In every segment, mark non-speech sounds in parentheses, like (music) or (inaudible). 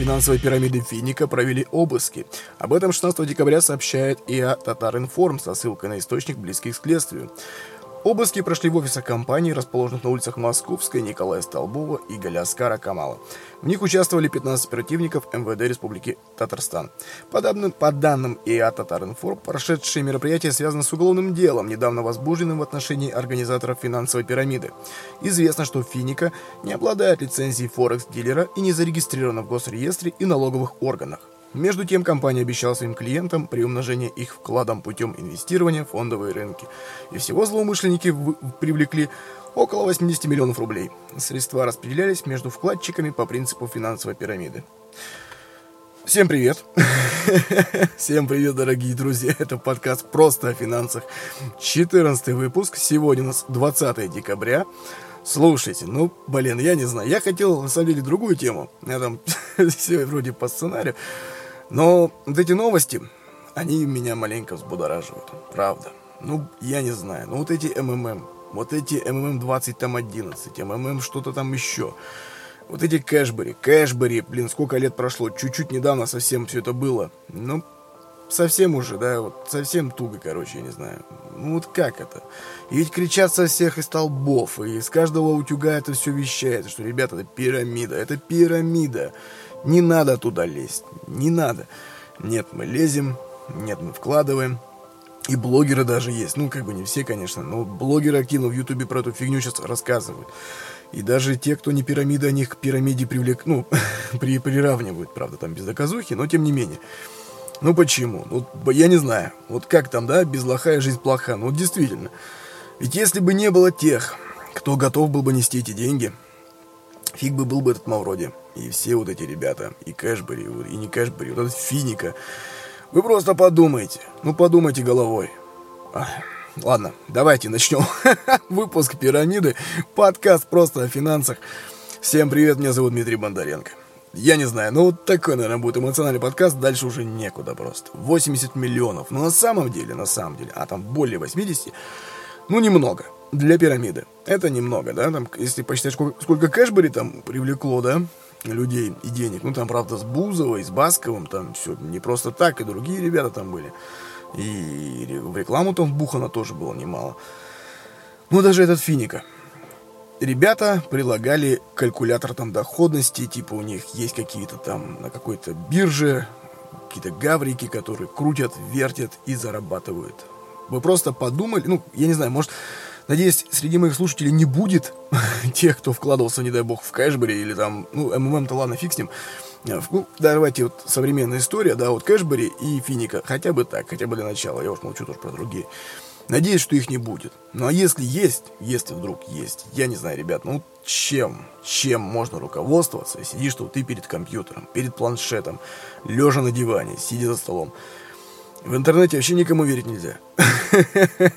Финансовой пирамиды Финика провели обыски. Об этом 16 декабря сообщает ИА «Татаринформ» со ссылкой на источник, близкий к следствию. Обыски прошли в офисах компании, расположенных на улицах Московской, Николая Столбова и Галяскара Камала. В них участвовали 15 оперативников МВД Республики Татарстан. По данным, по данным ИА «Татаринформ», прошедшие мероприятия связаны с уголовным делом, недавно возбужденным в отношении организаторов финансовой пирамиды. Известно, что Финика не обладает лицензией Форекс-дилера и не зарегистрирована в госреестре и налоговых органах. Между тем, компания обещала своим клиентам при умножении их вкладом путем инвестирования в фондовые рынки. И всего злоумышленники привлекли около 80 миллионов рублей. Средства распределялись между вкладчиками по принципу финансовой пирамиды. Всем привет! (laughs) Всем привет, дорогие друзья! Это подкаст «Просто о финансах». 14 выпуск. Сегодня у нас 20 декабря. Слушайте, ну, блин, я не знаю. Я хотел, на самом деле, другую тему. Я там (laughs) все вроде по сценарию. Но вот эти новости, они меня маленько взбудораживают. Правда. Ну, я не знаю. Ну, вот эти МММ. Вот эти МММ 20 там 11. МММ что-то там еще. Вот эти Кэшбери. Кэшбери, блин, сколько лет прошло. Чуть-чуть недавно совсем все это было. Ну, совсем уже, да, вот совсем туго, короче, я не знаю. Ну вот как это? И ведь кричат со всех из столбов, и из каждого утюга это все вещает, что, ребята, это пирамида, это пирамида. Не надо туда лезть, не надо. Нет, мы лезем, нет, мы вкладываем. И блогеры даже есть. Ну, как бы не все, конечно, но блогеры активно в Ютубе про эту фигню сейчас рассказывают. И даже те, кто не пирамида, они к пирамиде привлек, ну, (laughs) при, приравнивают, правда, там без доказухи, но тем не менее. Ну почему? Ну, я не знаю. Вот как там, да, без лоха жизнь плоха. Ну, вот действительно. Ведь если бы не было тех, кто готов был бы нести эти деньги, фиг бы был бы этот Мавроди. И все вот эти ребята, и Кэшбери, и не Кэшбери, вот этот Финико. Вы просто подумайте, ну подумайте головой. Ладно, давайте начнем (laughs) выпуск «Пирамиды», подкаст просто о финансах. Всем привет, меня зовут Дмитрий Бондаренко. Я не знаю, ну вот такой, наверное, будет эмоциональный подкаст, дальше уже некуда просто. 80 миллионов, но на самом деле, на самом деле, а там более 80, ну немного для пирамиды. Это немного, да, там, если посчитать, сколько, сколько Кэшбери там привлекло, да, людей и денег. Ну, там, правда, с Бузовой, с Басковым, там все не просто так, и другие ребята там были. И в рекламу там вбухано тоже было немало. Ну, даже этот Финико. Ребята прилагали калькулятор там доходности, типа у них есть какие-то там на какой-то бирже, какие-то гаврики, которые крутят, вертят и зарабатывают. Вы просто подумали, ну, я не знаю, может, Надеюсь, среди моих слушателей не будет (laughs) тех, кто вкладывался, не дай бог, в Кэшбери или там, ну, МММ-то ладно, фиг с ним. Э, ну, давайте вот современная история, да, вот Кэшбери и Финико, хотя бы так, хотя бы для начала, я уж молчу тоже про другие. Надеюсь, что их не будет. Ну, а если есть, если вдруг есть, я не знаю, ребят, ну, чем, чем можно руководствоваться, сидишь что ты перед компьютером, перед планшетом, лежа на диване, сидя за столом. В интернете вообще никому верить нельзя. (laughs)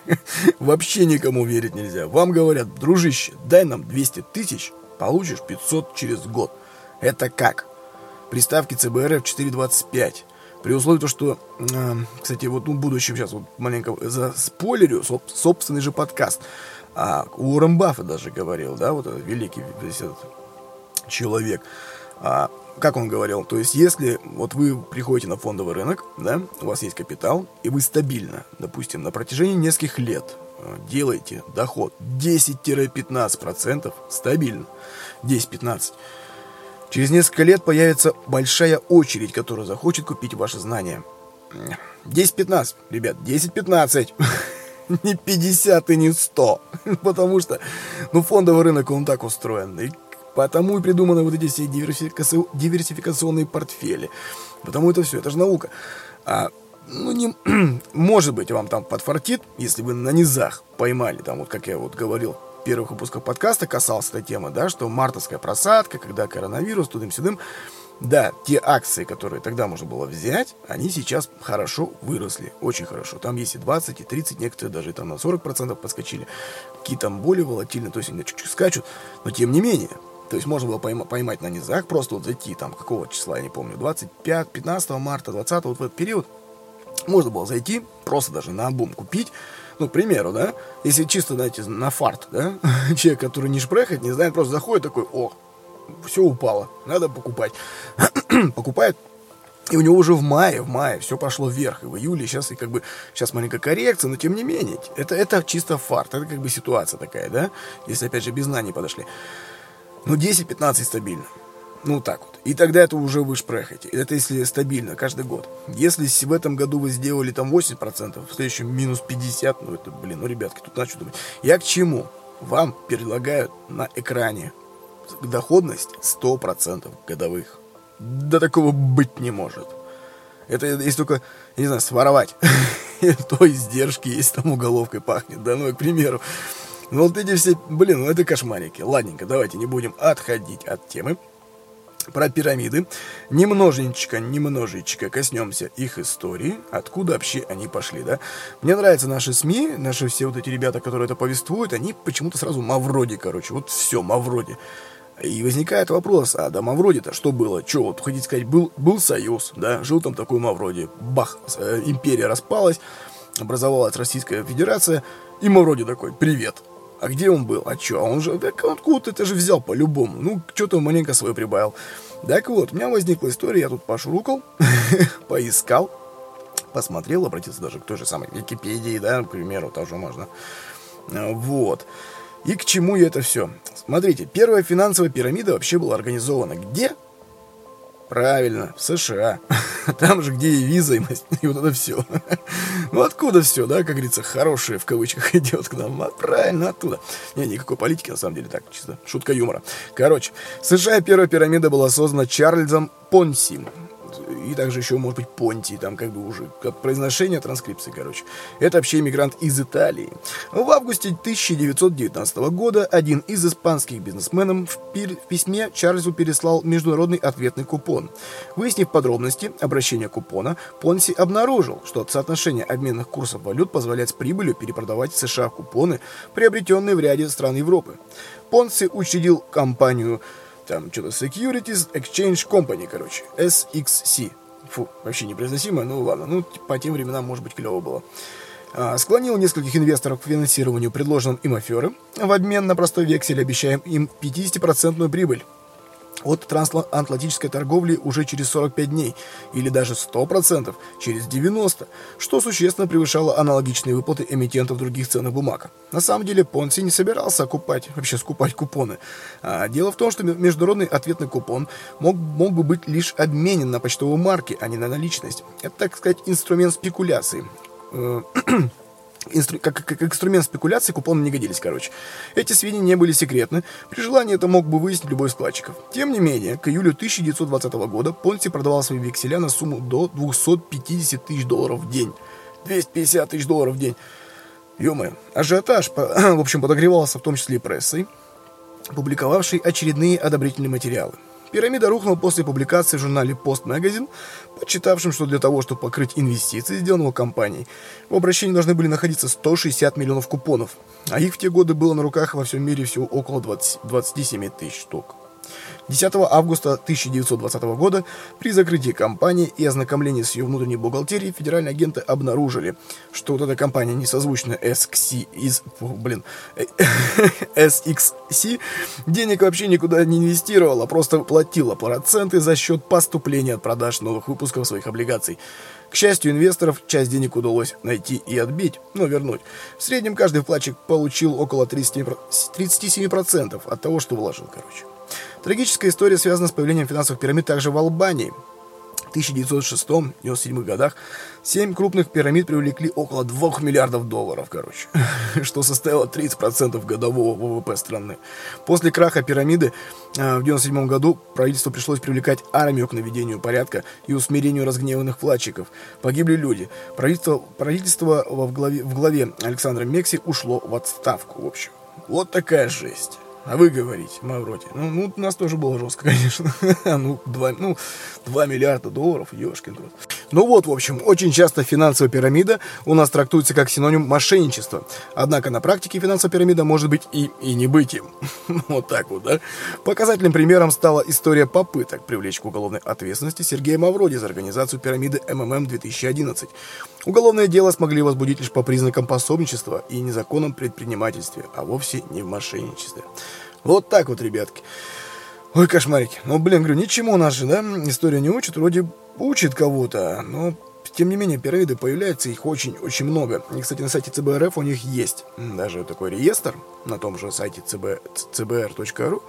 Вообще никому верить нельзя. Вам говорят, дружище, дай нам 200 тысяч, получишь 500 через год. Это как? Приставки CBRF 425. При условии то, что, э, кстати, вот ну, будущем сейчас вот маленько за спойлерю соб, собственный же подкаст. А Уоррен Баффет даже говорил, да, вот этот великий этот человек. А, как он говорил, то есть если вот вы приходите на фондовый рынок, да, у вас есть капитал, и вы стабильно, допустим, на протяжении нескольких лет э, делаете доход 10-15% стабильно, 10-15%, через несколько лет появится большая очередь, которая захочет купить ваши знания. 10-15, ребят, 10-15. (laughs) не 50 и не 100. (laughs) Потому что, ну, фондовый рынок, он так устроен. И Потому и придуманы вот эти все диверсификационные портфели. Потому это все, это же наука. А, ну, не, (clears throat) может быть, вам там подфартит, если вы на низах поймали, там, вот как я вот говорил в первых выпусках подкаста, касался этой темы, да, что мартовская просадка, когда коронавирус, тудым-сюдым, да, те акции, которые тогда можно было взять, они сейчас хорошо выросли, очень хорошо. Там есть и 20, и 30, некоторые даже там на 40% подскочили. Какие там более волатильные, то есть они чуть-чуть скачут, но тем не менее, то есть можно было пойма, поймать на низах, просто вот зайти там, какого числа, я не помню, 25, 15 марта, 20, вот в этот период. Можно было зайти, просто даже на обум купить, ну, к примеру, да, если чисто, знаете, на фарт, да, (laughs) человек, который не шпрехает, не знает, просто заходит такой, о, все упало, надо покупать. (clears throat) Покупает и у него уже в мае, в мае все пошло вверх, и в июле сейчас и как бы сейчас маленькая коррекция, но тем не менее, это, это чисто фарт, это как бы ситуация такая, да, если опять же без знаний подошли. Ну 10-15 стабильно. Ну, так вот. И тогда это уже вы шпрехаете. Это если стабильно, каждый год. Если в этом году вы сделали там 80%, в следующем минус 50%, ну, это, блин, ну, ребятки, тут начну думать. Я к чему? Вам предлагают на экране доходность 100% годовых. Да такого быть не может. Это если только, я не знаю, своровать. (laughs) То издержки есть, там уголовкой пахнет, да, ну, к примеру. Ну, вот эти все, блин, ну, это кошмарики. Ладненько, давайте не будем отходить от темы. Про пирамиды. Немножечко, немножечко коснемся их истории, откуда вообще они пошли, да. Мне нравятся наши СМИ, наши все вот эти ребята, которые это повествуют, они почему-то сразу Мавроди, короче, вот все, Мавроди. И возникает вопрос, а до Мавроди-то что было? Че, вот хотите сказать, был, был союз, да, жил там такой Мавроди, бах, э, империя распалась, образовалась Российская Федерация, и Мавроди такой, привет. А где он был? А чё? А он же, так откуда ты же взял по-любому? Ну, что-то маленько свое прибавил. Так вот, у меня возникла история, я тут пошурукал, (laughs) поискал, посмотрел, обратился даже к той же самой Википедии, да, к примеру, тоже можно. Вот. И к чему я это все? Смотрите, первая финансовая пирамида вообще была организована где? Правильно, в США. (laughs) Там же, где и виза, и, вот это все. (laughs) Ну, откуда все, да, как говорится, хорошее в кавычках (laughs) идет к нам? А, правильно, оттуда. Не, никакой политики, на самом деле, так, чисто шутка юмора. Короче, США первая пирамида была создана Чарльзом Понсим и также еще, может быть, Понти, там как бы уже как произношение транскрипции, короче. Это вообще иммигрант из Италии. В августе 1919 года один из испанских бизнесменов в, пир... в письме Чарльзу переслал международный ответный купон. Выяснив подробности обращения купона, Понси обнаружил, что соотношение обменных курсов валют позволяет с прибылью перепродавать в США купоны, приобретенные в ряде стран Европы. Понси учредил компанию там что-то Securities Exchange Company, короче. SXC. Фу, вообще непроизносимое, ну ладно. Ну, по тем временам, может быть, клево было. А, склонил нескольких инвесторов к финансированию предложенным им аферы. В обмен на простой вексель обещаем им 50% прибыль от трансатлантической торговли уже через 45 дней, или даже 100% через 90, что существенно превышало аналогичные выплаты эмитентов других ценных бумаг. На самом деле Понси не собирался окупать, вообще скупать купоны. А дело в том, что международный ответный купон мог, мог бы быть лишь обменен на почтовые марки, а не на наличность. Это, так сказать, инструмент спекуляции э, (clears throat) инстру... как, как инструмент спекуляции купоны не годились, короче. Эти сведения не были секретны. При желании это мог бы выяснить любой из вкладчиков. Тем не менее, к июлю 1920 года Понси продавал свои векселя на сумму до 250 тысяч долларов в день. 250 тысяч долларов в день. Ё-моё. Ажиотаж, (clears throat) в общем, подогревался в том числе и прессой, публиковавшей очередные одобрительные материалы. Пирамида рухнула после публикации в журнале Post Magazine, подсчитавшим, что для того, чтобы покрыть инвестиции, сделанного компанией, в обращении должны были находиться 160 миллионов купонов, а их в те годы было на руках во всем мире всего около 20, 27 тысяч штук. 10 августа 1920 года при закрытии компании и ознакомлении с ее внутренней бухгалтерией федеральные агенты обнаружили, что вот эта компания несозвучная SXC из... Блин... (laughs) SXC денег вообще никуда не инвестировала, просто платила проценты за счет поступления от продаж новых выпусков своих облигаций. К счастью инвесторов, часть денег удалось найти и отбить, но вернуть. В среднем каждый вкладчик получил около 30, 37% от того, что вложил, короче. Трагическая история связана с появлением финансовых пирамид также в Албании. В 1906-1997 годах семь крупных пирамид привлекли около 2 миллиардов долларов, короче, (laughs) что составило 30% годового ВВП страны. После краха пирамиды э, в 1997 году правительству пришлось привлекать армию к наведению порядка и усмирению разгневанных вкладчиков. Погибли люди. Правительство, правительство в, главе, в главе Александра Мекси ушло в отставку, в общем. Вот такая жесть. А вы говорите, Мавроди. Ну, ну, у нас тоже было жестко, (laughs) конечно. ну, 2, ну, 2 миллиарда долларов, ешкин труд. Ну вот, в общем, очень часто финансовая пирамида у нас трактуется как синоним мошенничества. Однако на практике финансовая пирамида может быть и, и не быть им. (laughs) вот так вот, да? Показательным примером стала история попыток привлечь к уголовной ответственности Сергея Мавроди за организацию пирамиды МММ 2011. Уголовное дело смогли возбудить лишь по признакам пособничества и незаконном предпринимательстве, а вовсе не в мошенничестве. Вот так вот, ребятки. Ой, кошмарики. Ну, блин, говорю, ничему нас же, да, история не учит, вроде учит кого-то, но тем не менее, пирамиды появляются, их очень-очень много. И, кстати, на сайте ЦБРФ у них есть даже такой реестр на том же сайте cb, cbr.ru,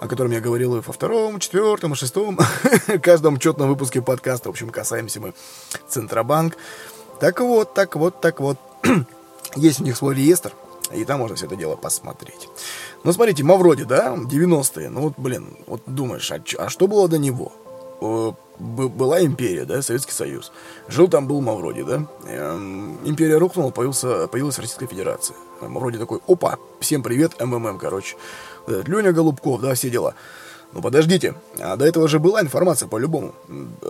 о котором я говорил и во втором, четвертом и шестом, (laughs) каждом четном выпуске подкаста. В общем, касаемся мы Центробанк. Так вот, так вот, так вот. (clears throat) есть у них свой реестр, и там можно все это дело посмотреть. Ну, смотрите, Мавроди, да, 90-е. Ну, вот, блин, вот думаешь, а, а что было до него? была империя, да, Советский Союз. Жил там был Мавроди, да. Эм, империя рухнула, появился, появилась Российская Федерация. Мавроди такой, опа, всем привет, МММ, короче. Леня Голубков, да, все дела. Ну подождите, а до этого же была информация по-любому.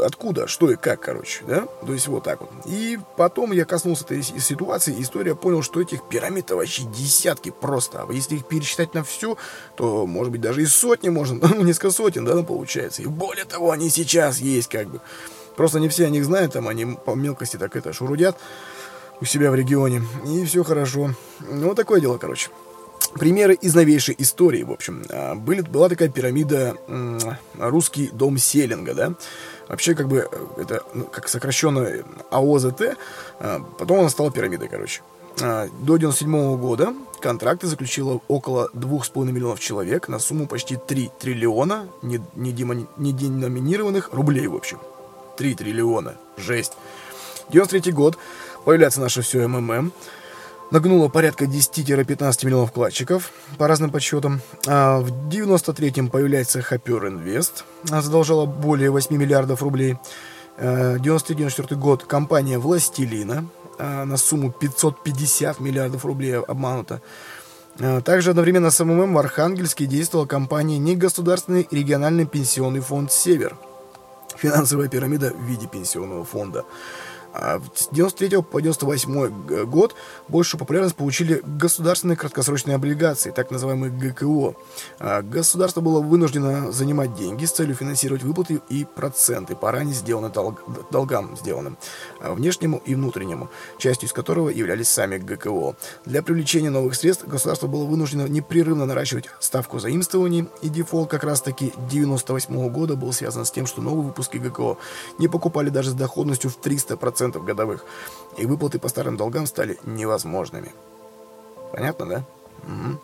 Откуда, что и как, короче, да? То есть вот так вот. И потом я коснулся этой ситуации, история понял, что этих пирамид вообще десятки просто. А если их пересчитать на всю, то, может быть, даже и сотни можно, (laughs) ну, несколько сотен, да, ну, получается. И более того, они сейчас есть, как бы. Просто не все о них знают, там они по мелкости так это шурудят у себя в регионе. И все хорошо. Ну, вот такое дело, короче примеры из новейшей истории, в общем. А, были, была такая пирамида «Русский дом Селинга», да. Вообще, как бы, э, это ну, как сокращенно АОЗТ, а, потом она стала пирамидой, короче. А, до 97 года контракты заключило около 2,5 миллионов человек на сумму почти 3 триллиона неденоминированных рублей, в общем. 3 триллиона. Жесть. 93 год. Появляется наше все МММ нагнуло порядка 10-15 миллионов вкладчиков, по разным подсчетам. А в 93-м появляется Хопер Инвест, задолжала более 8 миллиардов рублей. 93-94 э, год компания Властелина э, на сумму 550 миллиардов рублей обманута. Также одновременно с МММ в Архангельске действовала компания Негосударственный региональный пенсионный фонд «Север». Финансовая пирамида в виде пенсионного фонда. А с 93 по 98 год большую популярность получили государственные краткосрочные облигации, так называемые ГКО. А государство было вынуждено занимать деньги с целью финансировать выплаты и проценты по ранее сделанным долг, долгам, сделанным а внешнему и внутреннему, частью из которого являлись сами ГКО. Для привлечения новых средств государство было вынуждено непрерывно наращивать ставку заимствований, и дефолт как раз-таки 98 года был связан с тем, что новые выпуски ГКО не покупали даже с доходностью в 300% 10% годовых, и выплаты по старым долгам стали невозможными. Понятно, да?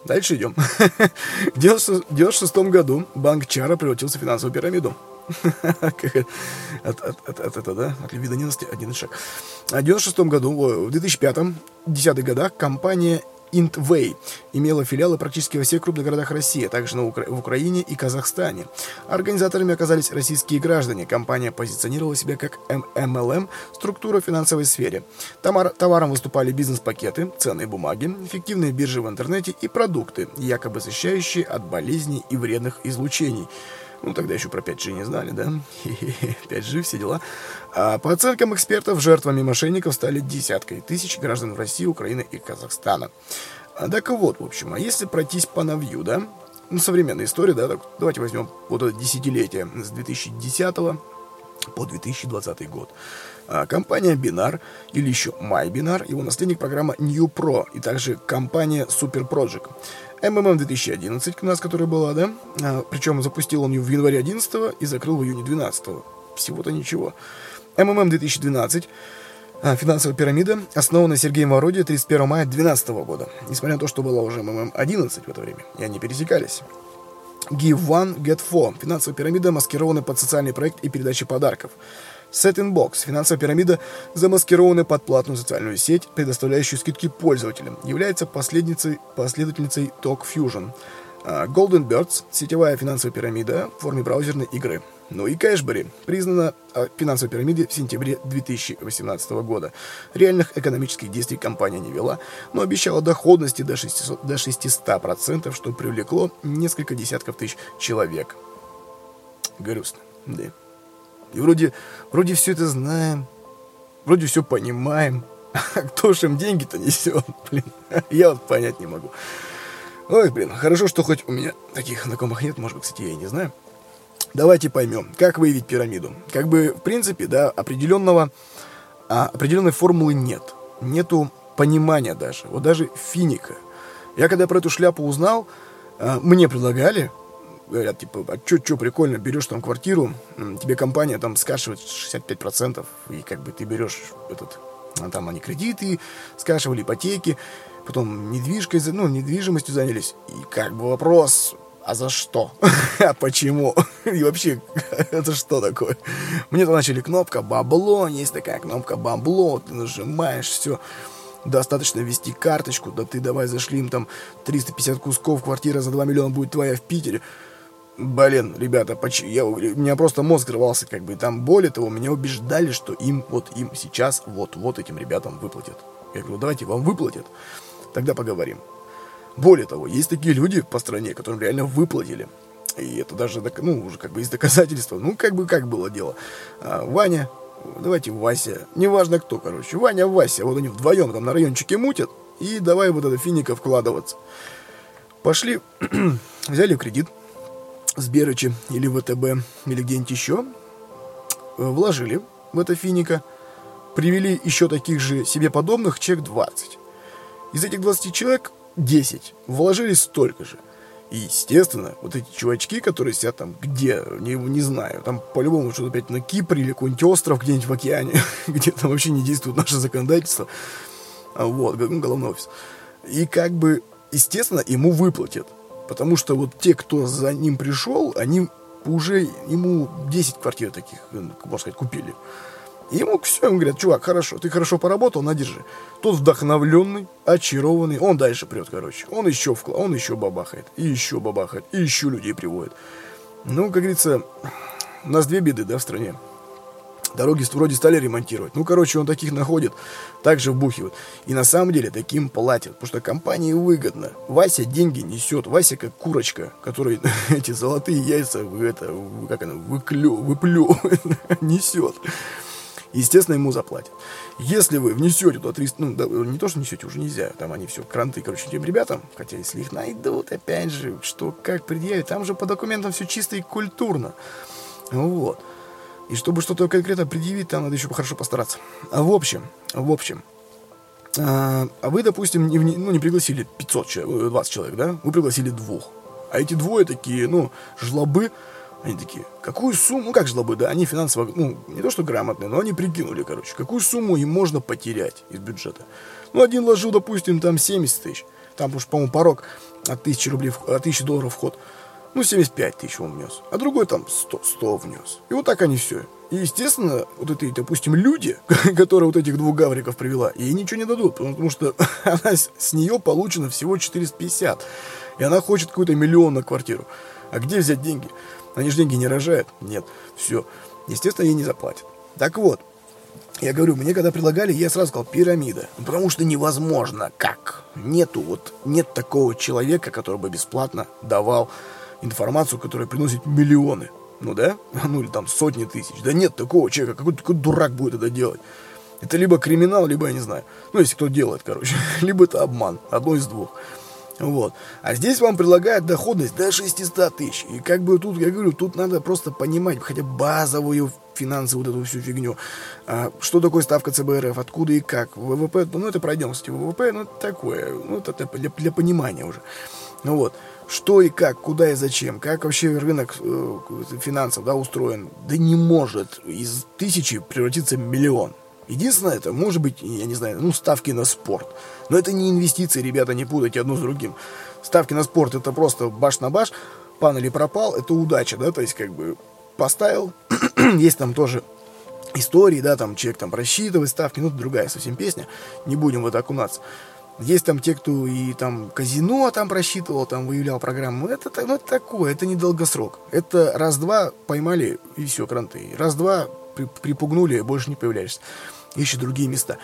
Дальше идем. (laughs) В 1996 году банк Чара превратился в финансовую пирамиду. (laughs) от, от, от, от, это, да? От любви до ненависти один шаг. А в 1996 году, в 2005-2010 годах компания Интвей имела филиалы практически во всех крупных городах России, а также на Укра... в Украине и Казахстане. Организаторами оказались российские граждане. Компания позиционировала себя как МЛМ, структура в финансовой сфере. Товар... Товаром выступали бизнес-пакеты, ценные бумаги, эффективные биржи в интернете и продукты, якобы защищающие от болезней и вредных излучений. Ну, тогда еще про 5G не знали, да? (laughs) 5G, все дела. А по оценкам экспертов, жертвами мошенников стали десяткой тысяч граждан России, Украины и Казахстана. А, так вот, в общем, а если пройтись по новью, да? Ну, современная история, да? Так, давайте возьмем вот это десятилетие с 2010 по 2020 год. А, компания Binar, или еще MyBinar, его наследник программа New Pro, и также компания Super Project. МММ 2011, у нас которая была, да? А, причем запустил он ее в январе 11 и закрыл в июне 12 Всего-то ничего. МММ 2012 а, Финансовая пирамида, основана Сергеем Мавроди 31 мая 2012 года, несмотря на то, что была уже МММ-11 в это время, и они пересекались. Give One, Get Four. Финансовая пирамида, маскированная под социальный проект и передачу подарков. SetinBox – финансовая пирамида, замаскированная под платную социальную сеть, предоставляющую скидки пользователям, является последницей, последовательницей Talk Fusion. А, Golden Birds – сетевая финансовая пирамида в форме браузерной игры. Ну и Кэшбери признана а, финансовой пирамидой в сентябре 2018 года. Реальных экономических действий компания не вела, но обещала доходности до 600%, до 600% что привлекло несколько десятков тысяч человек. Грустно, да. И вроде, вроде все это знаем, вроде все понимаем. (laughs) А кто же им деньги-то несет, (laughs) блин? Я вот понять не могу. Ой, блин, хорошо, что хоть у меня таких знакомых нет, может быть, кстати, я и не знаю. Давайте поймем, как выявить пирамиду. Как бы, в принципе, да, определенного, а, определенной формулы нет. Нету понимания даже. Вот даже финика. Я когда про эту шляпу узнал, а, мне предлагали, говорят, типа, а чё, чё, прикольно, берешь там квартиру, тебе компания там скашивает 65%, и как бы ты берешь этот, а там они кредиты скашивали, ипотеки, потом недвижкой, ну, недвижимостью занялись, и как бы вопрос, а за что? (laughs) а почему? (laughs) И вообще, (laughs) это что такое? Мне то начали кнопка бабло, есть такая кнопка бабло, ты нажимаешь, все. Достаточно ввести карточку, да ты давай зашли им там 350 кусков, квартира за 2 миллиона будет твоя в Питере. Блин, ребята, поч... я, у меня просто мозг рвался, как бы, там, более того, меня убеждали, что им, вот им сейчас, вот, вот этим ребятам выплатят. Я говорю, давайте вам выплатят, тогда поговорим. Более того, есть такие люди по стране, которым реально выплатили. И это даже, ну, уже как бы из доказательства. Ну, как бы, как было дело. А, Ваня, давайте Вася, неважно кто, короче. Ваня, Вася, вот они вдвоем там на райончике мутят. И давай вот это финика вкладываться. Пошли, (clears throat) взяли кредит с Берычи или ВТБ, или где-нибудь еще. Вложили в это финика. Привели еще таких же себе подобных, человек 20. Из этих 20 человек 10 вложили столько же. И, естественно, вот эти чувачки, которые сидят там где, не, не знаю, там по-любому что-то опять на Кипре или какой-нибудь остров где-нибудь в океане, (laughs) где там вообще не действует наше законодательство. А вот, ну, головной офис. И как бы, естественно, ему выплатят. Потому что вот те, кто за ним пришел, они уже ему 10 квартир таких, можно сказать, купили. И ему все, ему говорят, чувак, хорошо, ты хорошо поработал, надержи. Тот вдохновленный, очарованный, он дальше прет, короче. Он еще вклад, он еще бабахает, и еще бабахает, и еще людей приводит. Ну, как говорится, у нас две беды, да, в стране. Дороги вроде стали ремонтировать. Ну, короче, он таких находит, также вбухивает. И на самом деле таким платят, потому что компании выгодно. Вася деньги несет. Вася как курочка, которой (laughs) эти золотые яйца, это, как она, выклю, выплю, (laughs) несет естественно, ему заплатят. Если вы внесете туда 300, ну, да, не то, что несете, уже нельзя, там они все, кранты, короче, тем ребятам, хотя если их найдут, опять же, что, как предъявить, там же по документам все чисто и культурно. Вот. И чтобы что-то конкретно предъявить, там надо еще хорошо постараться. А в общем, в общем, а, а вы, допустим, не, ну, не пригласили 500 человек, 20 человек, да? Вы пригласили двух. А эти двое такие, ну, жлобы, они такие, какую сумму, ну как жлобы, да, они финансово, ну, не то что грамотные, но они прикинули, короче, какую сумму им можно потерять из бюджета. Ну, один ложил, допустим, там 70 тысяч, там уж, по-моему, порог от тысячи рублей, от 1000 долларов вход. Ну, 75 тысяч он внес, а другой там 100, 100 внес. И вот так они все. И, естественно, вот эти, допустим, люди, (laughs) которые вот этих двух гавриков привела, ей ничего не дадут, потому что (laughs) она с нее получено всего 450. И она хочет какой-то миллион на квартиру. А где взять деньги? Они же деньги не рожают. Нет, все. Естественно, ей не заплатят. Так вот, я говорю, мне когда предлагали, я сразу сказал пирамида. Потому что невозможно. Как? Нету вот, нет такого человека, который бы бесплатно давал информацию, которая приносит миллионы. Ну да? (laughs) Ну или там сотни тысяч. Да нет такого человека. Какой, какой дурак будет это делать? Это либо криминал, либо я не знаю. Ну, если кто делает, короче. (laughs) либо это обман. Одно из двух. Вот. А здесь вам предлагают доходность до 600 тысяч. И как бы тут, я говорю, тут надо просто понимать хотя бы базовую финансовую вот эту всю фигню. А, что такое ставка ЦБРФ, откуда и как. ВВП, ну это пройдем, кстати, ВВП, ну это такое, ну это для, для понимания уже. Ну вот, что и как, куда и зачем, как вообще рынок э, финансов да, устроен, да не может из тысячи превратиться в миллион. Единственное, это может быть, я не знаю, ну, ставки на спорт. Но это не инвестиции, ребята, не путайте одно с другим. Ставки на спорт это просто баш на баш, пан или пропал, это удача, да, то есть как бы поставил, (clears throat) есть там тоже истории, да, там человек там просчитывает ставки, ну, это другая совсем песня, не будем в это окунаться. Есть там те, кто и там казино там просчитывал, там выявлял программу. Это, ну, это такое, это не долгосрок. Это раз-два поймали, и все, кранты. Раз-два припугнули, больше не появляешься. Ищи другие места.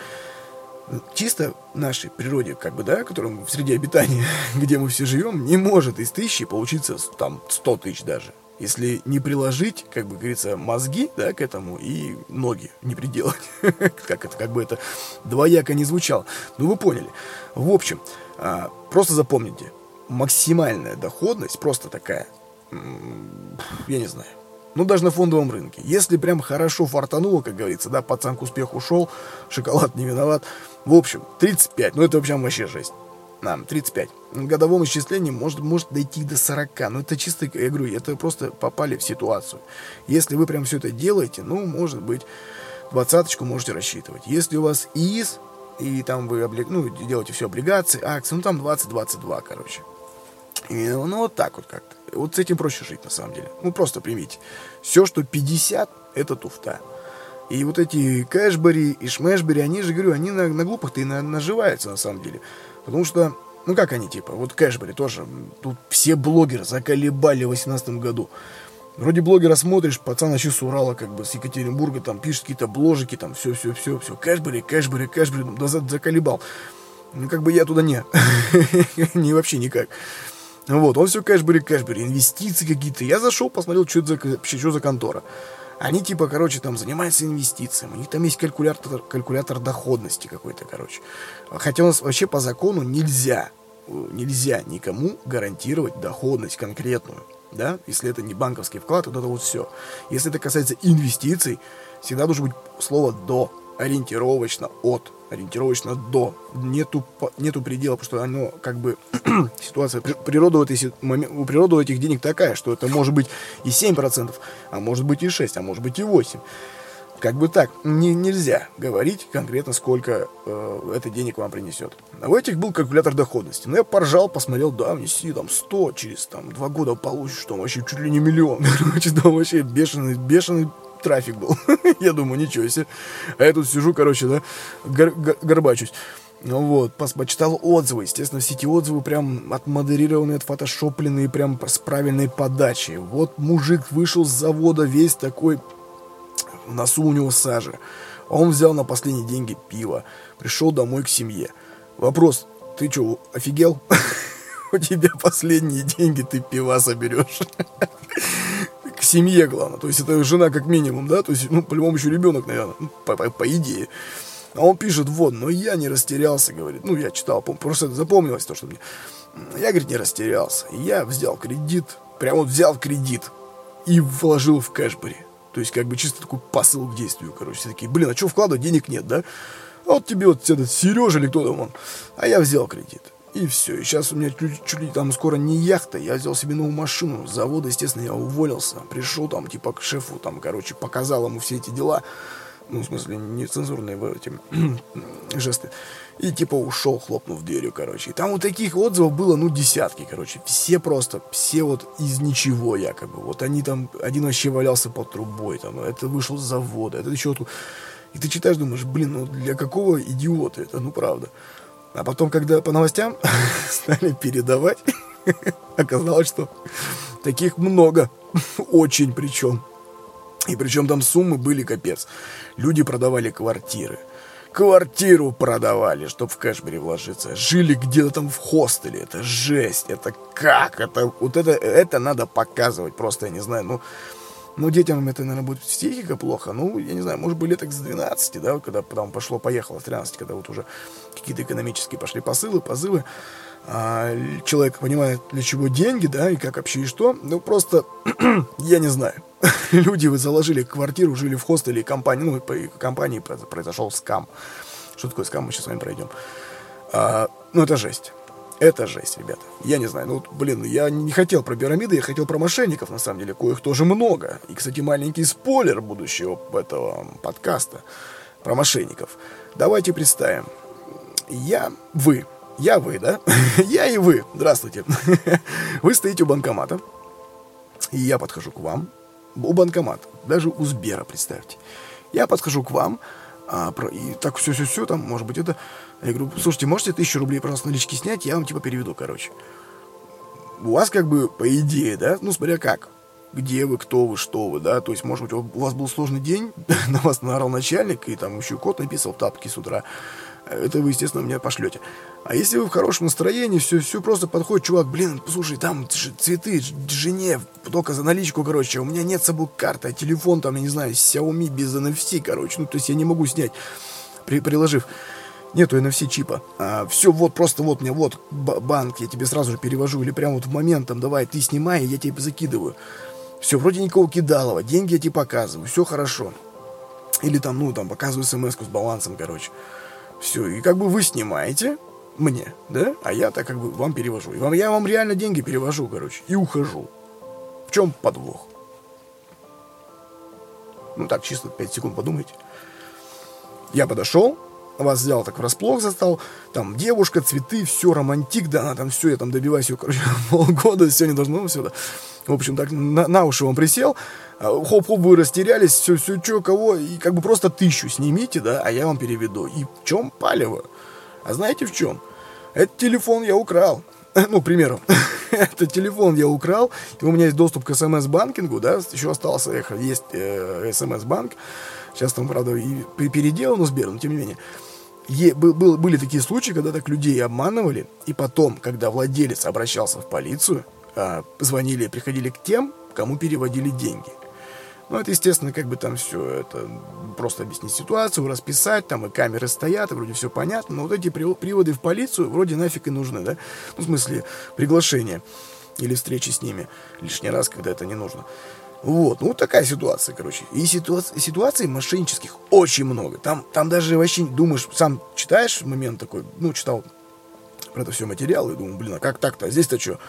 Чисто нашей природе, как бы, да, которым в среде обитания, (laughs) где мы все живем, не может из тысячи получиться там 100 тысяч даже. Если не приложить, как бы говорится, мозги, да, к этому и ноги не приделать. (laughs) как это, как бы это двояко не звучало. Ну, вы поняли. В общем, а, просто запомните, максимальная доходность просто такая, я не знаю, ну, даже на фондовом рынке. Если прям хорошо фартануло, как говорится, да, пацан к успеху ушел, шоколад не виноват. В общем, 35, ну это вообще вообще жесть. А, 35. В годовом исчислении может, может дойти до 40. Но это чисто, я говорю, это просто попали в ситуацию. Если вы прям все это делаете, ну, может быть, двадцаточку можете рассчитывать. Если у вас ИИС, и там вы облиг... ну, делаете все облигации, акции, ну, там 20-22, короче. И, ну, вот так вот как-то. Вот с этим проще жить, на самом деле. Ну, просто примите. Все, что 50, это туфта. И вот эти кэшбери и шмэшбери, они же, говорю, они на, на глупых-то и на, наживаются, на самом деле. Потому что, ну как они, типа, вот кэшбери тоже, тут все блогеры заколебали в 2018 году. Вроде блогера смотришь, пацан вообще с Урала, как бы, с Екатеринбурга, там, пишет какие-то бложики, там, все-все-все-все, кэшбери, кэшбери, кэшбери, да, заколебал. Ну, как бы я туда не. (laughs) не вообще никак. Вот, он все кэшбери, кэшбери, инвестиции какие-то. Я зашел, посмотрел, что это за, что за контора. Они типа, короче, там занимаются инвестициями. У них там есть калькулятор, калькулятор доходности какой-то, короче. Хотя у нас вообще по закону нельзя, нельзя никому гарантировать доходность конкретную. Да? Если это не банковский вклад, вот это вот все. Если это касается инвестиций, всегда должно быть слово «до», ориентировочно «от» ориентировочно до. Нету, нету предела, потому что оно как бы (clears throat) ситуация, природа у, этой, у природы у этих денег такая, что это может быть и 7%, а может быть и 6, а может быть и 8. Как бы так, не, нельзя говорить конкретно, сколько э, это денег вам принесет. А у этих был калькулятор доходности. Но ну, я поржал, посмотрел, да, внеси там 100, через там 2 года получишь, там вообще чуть ли не миллион. (laughs) Короче, там вообще бешеный, бешеный трафик был. (laughs) я думаю, ничего себе. А я тут сижу, короче, да, гор гор горбачусь. Ну вот, почитал отзывы. Естественно, все эти отзывы прям отмодерированные, отфотошопленные, прям с правильной подачей. Вот мужик вышел с завода весь такой, в носу у него сажа. Он взял на последние деньги пиво, пришел домой к семье. Вопрос, ты что, офигел? (laughs) У тебя последние деньги, ты пива соберешь. (laughs) семье, главное. То есть это жена как минимум, да, то есть, ну, по-любому еще ребенок, наверное, ну, по, по, по идее. А он пишет, вот, но я не растерялся, говорит. Ну, я читал, просто это запомнилось то, что мне... Я, говорит, не растерялся. Я взял кредит, прям вот взял кредит и вложил в кэшбери. То есть, как бы чисто такой посыл к действию, короче. Все такие, блин, а что вкладывать, денег нет, да? А вот тебе вот этот Сережа или кто там он. А я взял кредит. И все. И сейчас у меня чуть, чуть там скоро не яхта. Я взял себе новую машину. С завода, естественно, я уволился. Пришел там, типа, к шефу, там, короче, показал ему все эти дела. Ну, в смысле, нецензурные эти (clears throat) жесты. И, типа, ушел, хлопнув дверью, короче. И там вот таких отзывов было, ну, десятки, короче. Все просто, все вот из ничего, якобы. Вот они там, один вообще валялся под трубой, там, это вышел с завода, это еще... И ты читаешь, думаешь, блин, ну, для какого идиота это, ну, правда. А потом, когда по новостям (laughs) стали передавать, (laughs) оказалось, что таких много. (laughs) Очень причем. И причем там суммы были капец. Люди продавали квартиры. Квартиру продавали, чтобы в кэшбери вложиться. Жили где-то там в хостеле. Это жесть. Это как? Это, вот это, это надо показывать. Просто, я не знаю, ну... Ну, детям это, наверное, будет психика плохо. Ну, я не знаю, может быть, лет с 12, да, когда потом пошло-поехало, с 13, когда вот уже какие-то экономические пошли посылы, позывы. А, человек понимает, для чего деньги, да, и как вообще и что. Ну, просто, (clears throat) я не знаю. (laughs) Люди вы заложили квартиру, жили в хостеле, компании, ну, по компании произошел скам. Что такое скам, мы сейчас с вами пройдем. А, ну, это жесть. Это жесть, ребята. Я не знаю, ну, блин, я не хотел про пирамиды, я хотел про мошенников, на самом деле, коих тоже много. И, кстати, маленький спойлер будущего этого подкаста про мошенников. Давайте представим. Я, вы, я вы, да? (laughs) я и вы. Здравствуйте. (laughs) вы стоите у банкомата, и я подхожу к вам. У банкомата, даже у Сбера, представьте. Я подхожу к вам, а, про, и так все-все-все, там, может быть, это... Я говорю, слушайте, можете тысячу рублей, пожалуйста, налички снять, я вам, типа, переведу, короче. У вас, как бы, по идее, да, ну, смотря как, где вы, кто вы, что вы, да, то есть, может быть, у вас был сложный день, (laughs) на вас наорал начальник, и там еще кот написал в тапке с утра, это вы, естественно, меня пошлете. А если вы в хорошем настроении, все, все просто подходит, чувак, блин, слушай, там цветы жене, только за наличку, короче, у меня нет с собой карты, а телефон там, я не знаю, Xiaomi без NFC, короче, ну, то есть я не могу снять, при, приложив нету NFC чипа. А, все, вот, просто вот мне, вот, банк, я тебе сразу же перевожу, или прямо вот в момент, там, давай, ты снимай, я тебе закидываю. Все, вроде никого кидалова, деньги я тебе показываю, все хорошо. Или там, ну, там, показываю смс с балансом, короче. Все, и как бы вы снимаете, мне, да? А я так как бы вам перевожу. И вам, я вам реально деньги перевожу, короче, и ухожу. В чем подвох? Ну так, чисто 5 секунд подумайте. Я подошел, вас взял так врасплох застал, там девушка, цветы, все, романтик, да, она там все, я там добиваюсь ее, короче, (laughs) полгода, все не должно, все, да. В общем, так на, на уши он присел, а, хоп-хоп, вы растерялись, все, все, что, кого, и как бы просто тысячу снимите, да, а я вам переведу. И в чем палево? А знаете в чем? Этот телефон я украл. (laughs) Ну, к примеру, (laughs) этот телефон я украл, и у меня есть доступ к смс-банкингу, да, еще остался, есть э, смс-банк, сейчас там, правда, и переделан у Сбера, но тем не менее. Е, был, был, были такие случаи, когда так людей обманывали, и потом, когда владелец обращался в полицию, э, звонили, приходили к тем, кому переводили деньги. Ну, это, естественно, как бы там все, это просто объяснить ситуацию, расписать, там и камеры стоят, и вроде все понятно, но вот эти приводы в полицию вроде нафиг и нужны, да? Ну, в смысле, приглашение или встречи с ними лишний раз, когда это не нужно. Вот, ну такая ситуация, короче. И ситуаций, ситуаций мошеннических очень много. Там, там даже вообще думаешь, сам читаешь момент такой, ну, читал про это все материалы, и думаю, блин, а как так-то? А здесь-то что?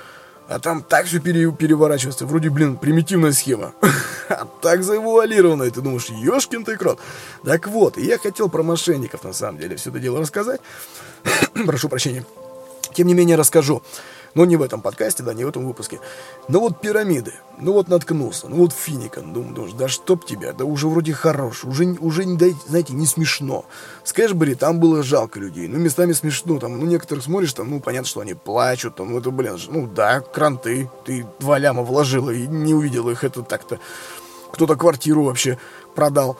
А там так все пере, переворачивается. Вроде, блин, примитивная схема. (laughs) а так завуалировано. И ты думаешь, ешкин ты крот. Так вот, я хотел про мошенников, на самом деле, все это дело рассказать. (clears throat) Прошу прощения. Тем не менее, расскажу. Но не в этом подкасте, да, не в этом выпуске. Ну вот пирамиды, ну вот наткнулся, ну вот Финикан, думаю, думаешь, да чтоб тебя, да уже вроде хорош, уже, уже знаете, не смешно. С Кэшбери, там было жалко людей, ну местами смешно, там, ну некоторых смотришь, там, ну понятно, что они плачут, там, ну это, блин, ну да, кранты, ты два ляма вложила и не увидел их, это так-то. Кто-то квартиру вообще продал.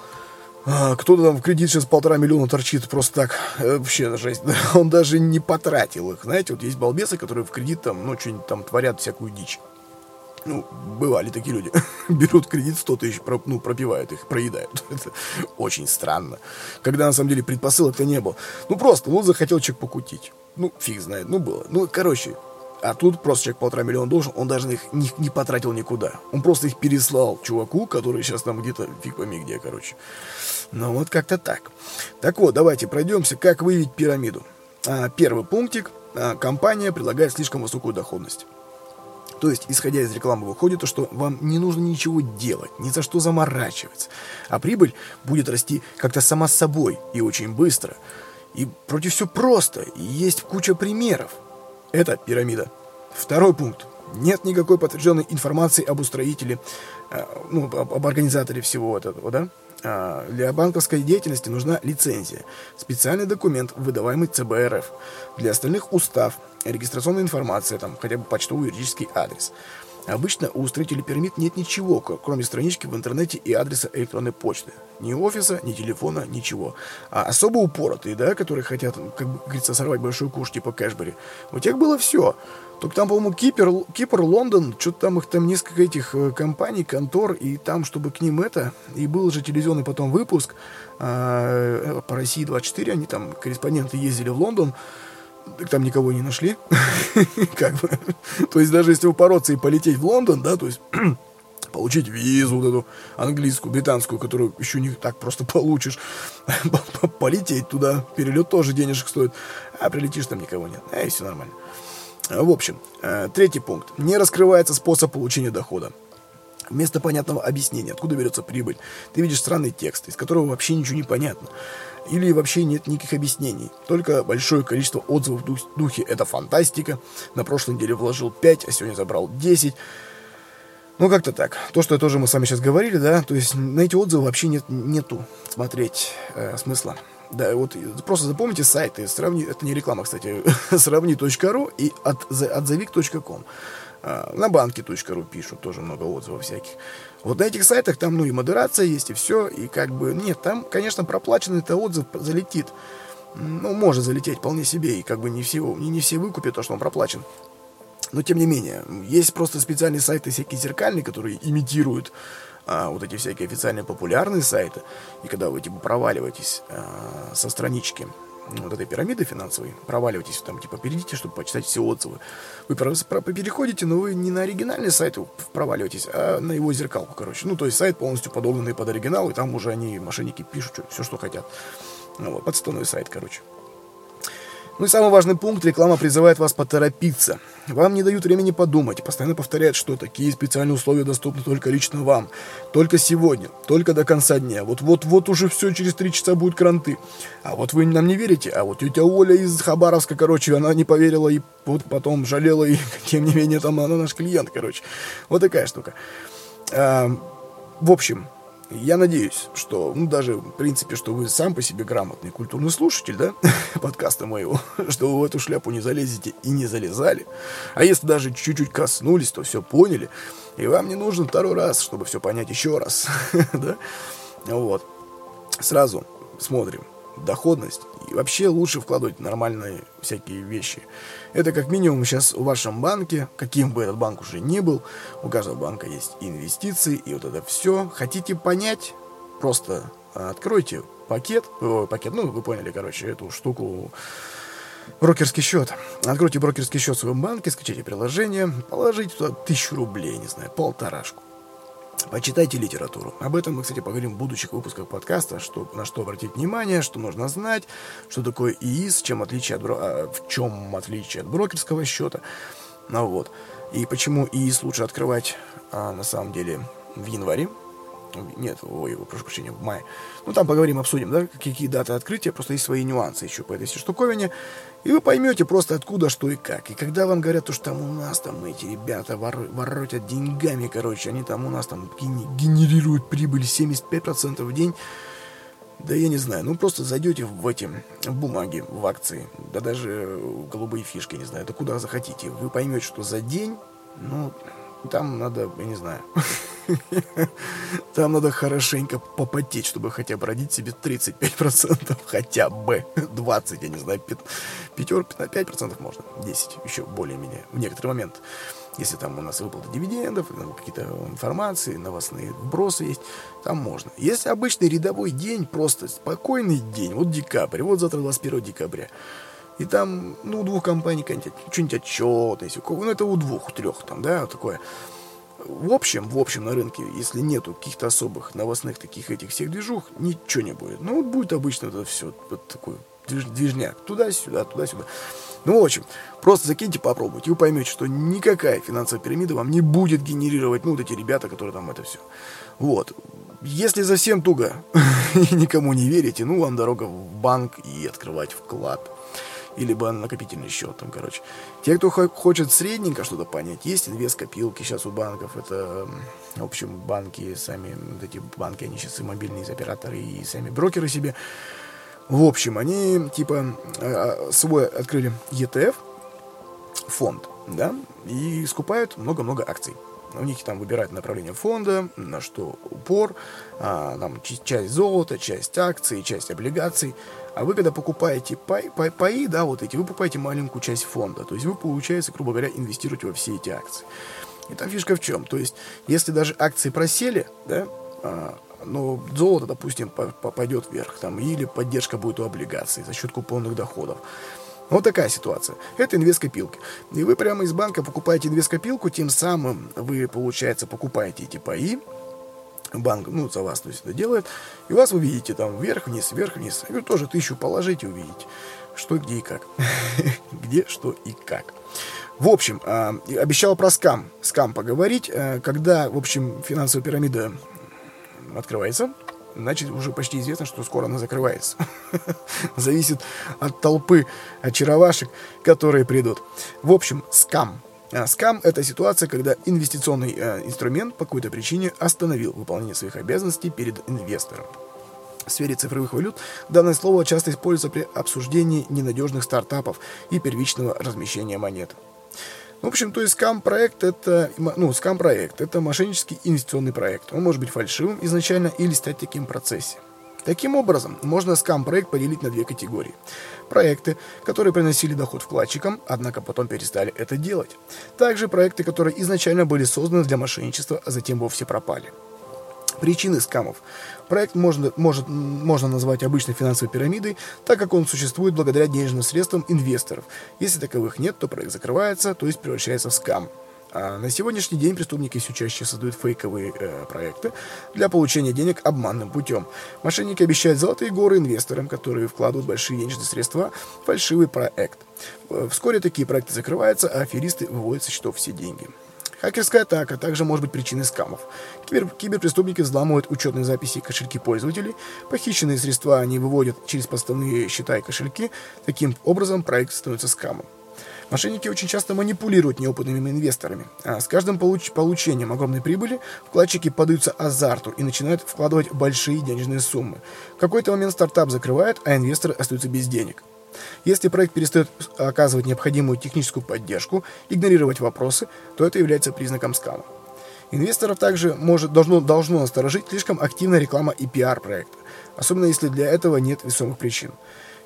А, кто-то там в кредит сейчас полтора миллиона торчит просто так. Э, вообще жесть. (laughs) Он даже не потратил их. Знаете, вот есть балбесы, которые в кредит там, ну, что-нибудь там творят всякую дичь. Ну, бывали такие люди. (laughs) Берут кредит 100 тысяч, ну, пропивают их, проедают. (laughs) Это очень странно. Когда, на самом деле, предпосылок-то не было. Ну, просто, ну, захотел человек покутить. Ну, фиг знает, ну, было. Ну, короче, а тут просто человек полтора миллиона должен, он даже их не, не потратил никуда. Он просто их переслал чуваку, который сейчас там где-то фиг пойми где, короче. Ну вот как-то так. Так вот, давайте пройдемся, как выявить пирамиду. А, первый пунктик. А, компания предлагает слишком высокую доходность. То есть, исходя из рекламы, выходит то, что вам не нужно ничего делать, ни за что заморачиваться. А прибыль будет расти как-то сама собой и очень быстро. И против все просто, и есть куча примеров. Это пирамида. Второй пункт. Нет никакой подтвержденной информации об устроителе, э, ну, об, об организаторе всего этого, да? А, для банковской деятельности нужна лицензия, специальный документ, выдаваемый ЦБРФ. Для остальных устав, регистрационная информация, там, хотя бы почтовый юридический адрес. Обычно у устроителей пирамид нет ничего, кроме странички в интернете и адреса электронной почты. Ни офиса, ни телефона, ничего. А особо упоротые, да, которые хотят, как говорится, сорвать большой куш, типа Кэшбери, у тех было все. Только там, по-моему, Кипер, Кипр, Лондон, что-то там их там несколько этих э, компаний, контор, и там, чтобы к ним это, и был же телевизионный потом выпуск э, по России 24, они там, корреспонденты ездили в Лондон, так там никого не нашли. (laughs) как бы. То есть даже если упороться и полететь в Лондон, да, то есть (clears throat) получить визу вот эту английскую, британскую, которую еще не так просто (laughs) получишь, полететь туда, перелет тоже денежек стоит, а прилетишь, там никого нет, а и все нормально. В общем, э, третий пункт. Не раскрывается способ получения дохода. Вместо понятного объяснения, откуда берется прибыль, ты видишь странный текст, из которого вообще ничего не понятно или вообще нет никаких объяснений. Только большое количество отзывов в духе «это фантастика», на прошлой неделе вложил 5, а сегодня забрал 10. Ну, как-то так. То, что тоже мы с вами сейчас говорили, да, то есть на эти отзывы вообще нет, нету смотреть э, смысла. Да, вот просто запомните сайты, сравни, это не реклама, кстати, (laughs) сравни.ру и от. А, на банке.ру пишут тоже много отзывов всяких. Вот на этих сайтах там, ну, и модерация есть, и все, и как бы, нет, там, конечно, проплаченный это отзыв залетит. Ну, может залететь вполне себе, и как бы не все, не, не все выкупят то, что он проплачен. Но, тем не менее, есть просто специальные сайты всякие зеркальные, которые имитируют а, вот эти всякие официальные популярные сайты. И когда вы, типа, проваливаетесь а, со странички вот этой пирамиды финансовой, проваливаетесь там, типа, перейдите, чтобы почитать все отзывы. Вы переходите, но вы не на оригинальный сайт проваливаетесь, а на его зеркалку, короче. Ну, то есть сайт полностью подогнанный под оригинал, и там уже они, мошенники, пишут все, что хотят. Ну, вот, подставной сайт, короче. Ну и самый важный пункт, реклама призывает вас поторопиться. Вам не дают времени подумать, постоянно повторяют, что такие специальные условия доступны только лично вам. Только сегодня, только до конца дня. Вот-вот-вот уже все, через три часа будут кранты. А вот вы нам не верите, а вот тетя Оля из Хабаровска, короче, она не поверила и вот потом жалела, и (laughs) тем не менее там она наш клиент, короче. Вот такая штука. А, в общем, я надеюсь, что, ну, даже, в принципе, что вы сам по себе грамотный культурный слушатель, да, (laughs) подкаста моего, (laughs) что вы в эту шляпу не залезете и не залезали. А если даже чуть-чуть коснулись, то все поняли. И вам не нужен второй раз, чтобы все понять еще раз, (laughs) да. Вот. Сразу смотрим доходность. И вообще лучше вкладывать нормальные всякие вещи. Это как минимум сейчас в вашем банке, каким бы этот банк уже ни был, у каждого банка есть инвестиции, и вот это все. Хотите понять? Просто откройте пакет, о, пакет, ну, вы поняли, короче, эту штуку, брокерский счет. Откройте брокерский счет в своем банке, скачайте приложение, положите туда тысячу рублей, не знаю, полторашку. Почитайте литературу. Об этом мы, кстати, поговорим в будущих выпусках подкаста, что, на что обратить внимание, что нужно знать, что такое ИИС, чем отличие от, а, в чем отличие от брокерского счета. Ну вот. И почему ИИС лучше открывать а, на самом деле в январе, нет, ой, прошу прощения, в мае. Ну, там поговорим, обсудим, да, какие даты открытия, просто есть свои нюансы еще по этой штуковине. И вы поймете просто откуда, что и как. И когда вам говорят, то, что там у нас там эти ребята вор, воротят деньгами, короче, они там у нас там генерируют прибыль 75% в день, да я не знаю, ну просто зайдете в эти бумаги, в акции, да даже голубые фишки, не знаю, да куда захотите. Вы поймете, что за день, ну, там надо, я не знаю, (laughs) там надо хорошенько попотеть, чтобы хотя бы родить себе 35%, (laughs) хотя бы 20, я не знаю, пятер, 5% можно, 10 еще более-менее в некоторый момент. Если там у нас выплаты дивидендов, какие-то информации, новостные вбросы есть, там можно. Если обычный рядовой день, просто спокойный день, вот декабрь, вот завтра 21 декабря, и там, ну, у двух компаний что-нибудь отчетность, ну, это у двух, у трех там, да, такое. В общем, в общем на рынке, если нету каких-то особых новостных таких этих всех движух, ничего не будет. Ну, вот будет обычно это все вот такой движняк. Туда-сюда, туда-сюда. Ну, в общем, просто закиньте, попробуйте, и вы поймете, что никакая финансовая пирамида вам не будет генерировать, ну, вот эти ребята, которые там это все. Вот. Если совсем туго и (laughs) никому не верите, ну, вам дорога в банк и открывать вклад или либо накопительный счет, там, короче. Те, кто хочет средненько что-то понять, есть инвест-копилки сейчас у банков, это, в общем, банки сами, вот эти банки, они сейчас и мобильные операторы, и сами брокеры себе. В общем, они, типа, а, свой открыли ETF, фонд, да, и скупают много-много акций. У них там выбирают направление фонда, на что упор, а, там часть золота, часть акций, часть облигаций. А вы, когда покупаете пай, пай, паи, да, вот эти, вы покупаете маленькую часть фонда. То есть вы, получается, грубо говоря, инвестируете во все эти акции. И там фишка в чем? То есть, если даже акции просели, да, а, но золото, допустим, пойдет вверх, там, или поддержка будет у облигаций за счет купонных доходов. Вот такая ситуация. Это инвест-копилки. И вы прямо из банка покупаете инвест-копилку, тем самым вы, получается, покупаете эти паи, банк, ну, за вас, то есть это делает, и вас вы видите там вверх-вниз, вверх-вниз. И вы тоже тысячу положите, увидите, что, где и как. (laughs) где, что и как. В общем, а, обещал про скам, скам поговорить. Э, когда, в общем, финансовая пирамида открывается, значит, уже почти известно, что скоро она закрывается. (laughs) Зависит от толпы очаровашек, которые придут. В общем, скам. А, скам – это ситуация, когда инвестиционный э, инструмент по какой-то причине остановил выполнение своих обязанностей перед инвестором. В сфере цифровых валют данное слово часто используется при обсуждении ненадежных стартапов и первичного размещения монет. В общем, то есть скам-проект это, ну, скам-проект это мошеннический инвестиционный проект. Он может быть фальшивым изначально или стать таким в процессе. Таким образом, можно скам-проект поделить на две категории. Проекты, которые приносили доход вкладчикам, однако потом перестали это делать. Также проекты, которые изначально были созданы для мошенничества, а затем вовсе пропали. Причины скамов. Проект можно, может, можно назвать обычной финансовой пирамидой, так как он существует благодаря денежным средствам инвесторов. Если таковых нет, то проект закрывается, то есть превращается в скам. А на сегодняшний день преступники все чаще создают фейковые э, проекты для получения денег обманным путем. Мошенники обещают золотые горы инвесторам, которые вкладывают большие денежные средства в фальшивый проект. Э, вскоре такие проекты закрываются, а аферисты выводят со счетов все деньги. Хакерская атака также может быть причиной скамов. Кибер, киберпреступники взламывают учетные записи и кошельки пользователей. Похищенные средства они выводят через подставные счета и кошельки. Таким образом, проект становится скамом. Мошенники очень часто манипулируют неопытными инвесторами. А с каждым получ получением огромной прибыли вкладчики подаются азарту и начинают вкладывать большие денежные суммы. В какой-то момент стартап закрывает, а инвесторы остаются без денег. Если проект перестает оказывать необходимую техническую поддержку, игнорировать вопросы, то это является признаком скама. Инвесторов также может, должно, должно насторожить слишком активная реклама и пиар проекта, особенно если для этого нет весомых причин.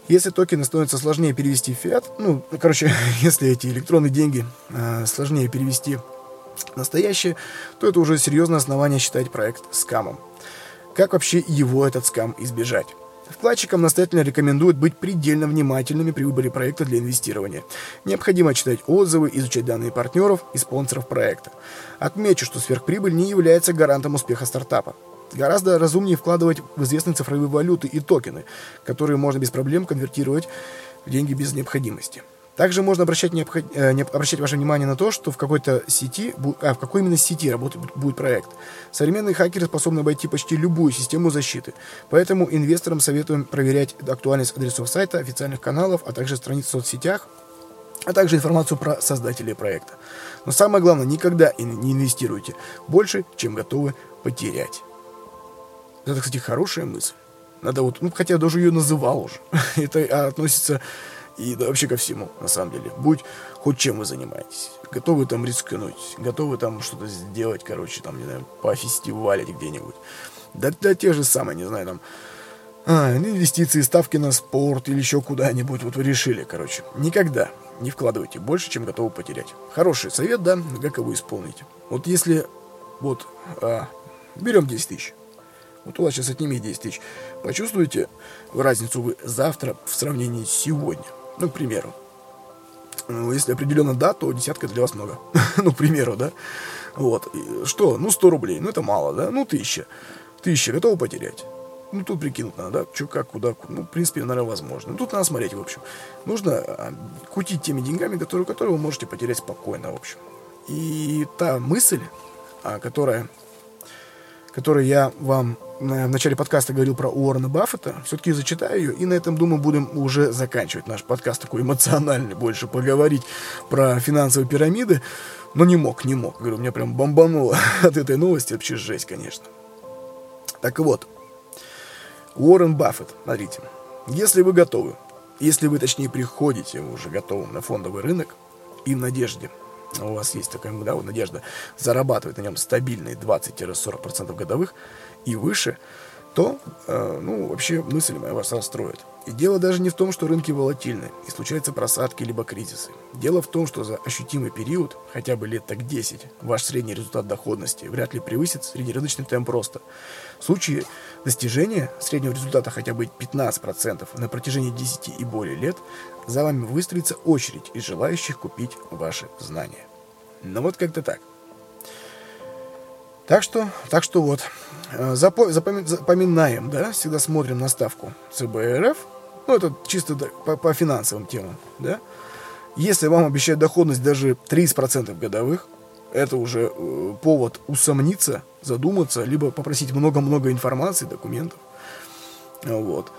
Если токены становятся сложнее перевести в фиат, ну, короче, (laughs) если эти электронные деньги э, сложнее перевести в настоящие, то это уже серьезное основание считать проект скамом. Как вообще его этот скам избежать? Вкладчикам настоятельно рекомендуют быть предельно внимательными при выборе проекта для инвестирования. Необходимо читать отзывы, изучать данные партнеров и спонсоров проекта. Отмечу, что сверхприбыль не является гарантом успеха стартапа. Гораздо разумнее вкладывать в известные цифровые валюты и токены, которые можно без проблем конвертировать в деньги без необходимости. Также можно обращать, необход... э, обращать ваше внимание на то, что в какой-то сети, а в какой именно сети работает будет проект. Современные хакеры способны обойти почти любую систему защиты, поэтому инвесторам советуем проверять актуальность адресов сайта, официальных каналов, а также страниц в соцсетях, а также информацию про создателей проекта. Но самое главное, никогда не инвестируйте больше, чем готовы потерять. Это, кстати, хорошая мысль. Надо вот, ну, хотя я даже ее называл уже. (laughs) Это относится и да, вообще ко всему, на самом деле. Будь хоть чем вы занимаетесь. Готовы там рискнуть, готовы там что-то сделать, короче, там, не знаю, пофестивалить где-нибудь. Да, да те же самые, не знаю, там, а, инвестиции, ставки на спорт или еще куда-нибудь. Вот вы решили, короче. Никогда не вкладывайте больше, чем готовы потерять. Хороший совет, да, как его исполнить. Вот если, вот, а, берем 10 тысяч. Вот у вас сейчас отними 10 тысяч. Почувствуете разницу вы завтра в сравнении с сегодня. Ну, к примеру. Ну, если определенно да, то десятка для вас много. (laughs) ну, к примеру, да. Вот. И что? Ну, 100 рублей. Ну, это мало, да? Ну, тысяча. Тысяча готовы потерять. Ну, тут прикинуть надо, да? Что, как, куда. Ну, в принципе, наверное, возможно. Ну, тут надо смотреть, в общем. Нужно а, кутить теми деньгами, которые, которые вы можете потерять спокойно, в общем. И та мысль, а, которая, которую я вам в начале подкаста говорил про Уоррена Баффета, все-таки зачитаю ее, и на этом, думаю, будем уже заканчивать наш подкаст такой эмоциональный, больше поговорить про финансовые пирамиды, но не мог, не мог. Говорю, меня прям бомбануло (laughs) от этой новости, вообще жесть, конечно. Так вот, Уоррен Баффет, смотрите, если вы готовы, если вы, точнее, приходите уже готовым на фондовый рынок и в надежде – у вас есть такая да, вот надежда зарабатывать на нем стабильные 20-40% годовых и выше, то, э, ну, вообще мысль моя вас расстроит. И дело даже не в том, что рынки волатильны и случаются просадки либо кризисы. Дело в том, что за ощутимый период, хотя бы лет так 10, ваш средний результат доходности вряд ли превысит среднерыночный темп роста. В случае достижения среднего результата хотя бы 15% на протяжении 10 и более лет, за вами выстроится очередь из желающих купить ваши знания. Ну вот как-то так. Так что, так что вот, э, запо, запоми, запоминаем, да, всегда смотрим на ставку ЦБРФ, ну это чисто по, по финансовым темам, да. Если вам обещают доходность даже 30% годовых, это уже э, повод усомниться, задуматься, либо попросить много-много информации, документов. Вот.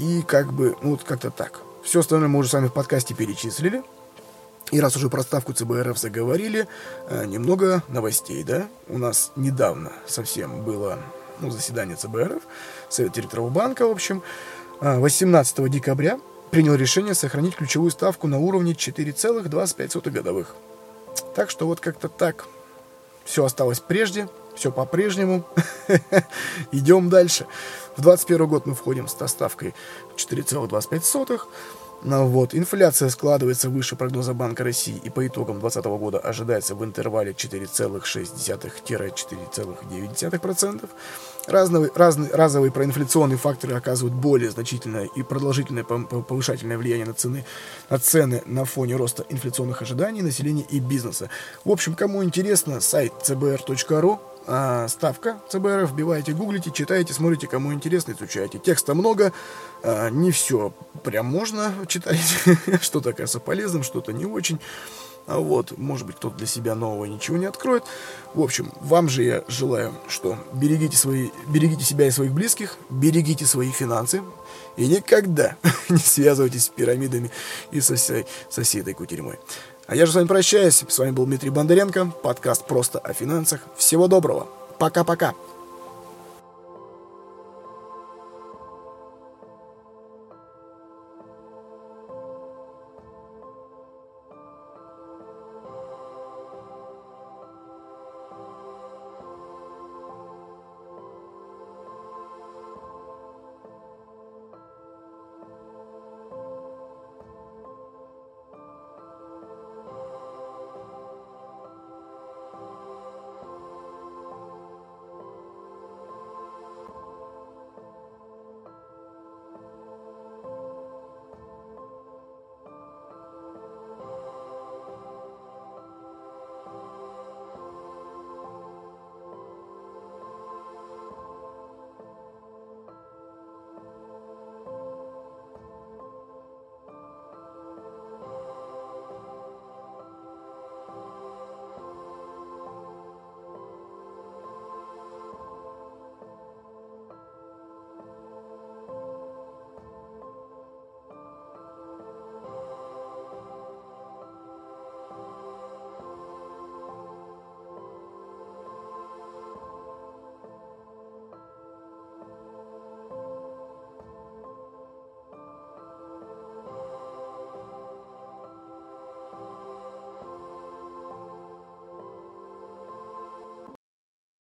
И как бы, ну вот как-то так. Все остальное мы уже с вами в подкасте перечислили. И раз уже про ставку ЦБРФ заговорили, э, немного новостей, да? У нас недавно совсем было ну, заседание ЦБРФ, Совет директоров банка, в общем, 18 э, декабря принял решение сохранить ключевую ставку на уровне 4,25 годовых. Так что вот как-то так. Все осталось прежде, все по-прежнему. (laughs) Идем дальше. В 2021 год мы входим с ставкой 4,25. Ну, вот, инфляция складывается выше прогноза Банка России и по итогам 2020 года ожидается в интервале 4,6-4,9%. Разновые, разные, разовые проинфляционные факторы оказывают более значительное и продолжительное повышательное влияние на цены, на цены на фоне роста инфляционных ожиданий населения и бизнеса. В общем, кому интересно, сайт cbr.ru а, ставка ЦБР, вбиваете, гуглите, читаете, смотрите, кому интересно, изучаете. Текста много, а, не все прям можно читать, (laughs) что-то кажется полезным, что-то не очень. А вот, может быть, кто-то для себя нового ничего не откроет. В общем, вам же я желаю, что берегите, свои, берегите себя и своих близких, берегите свои финансы и никогда (laughs) не связывайтесь с пирамидами и со всей, со всей этой кутерьмой. А я же с вами прощаюсь. С вами был Дмитрий Бондаренко. Подкаст «Просто о финансах». Всего доброго. Пока-пока.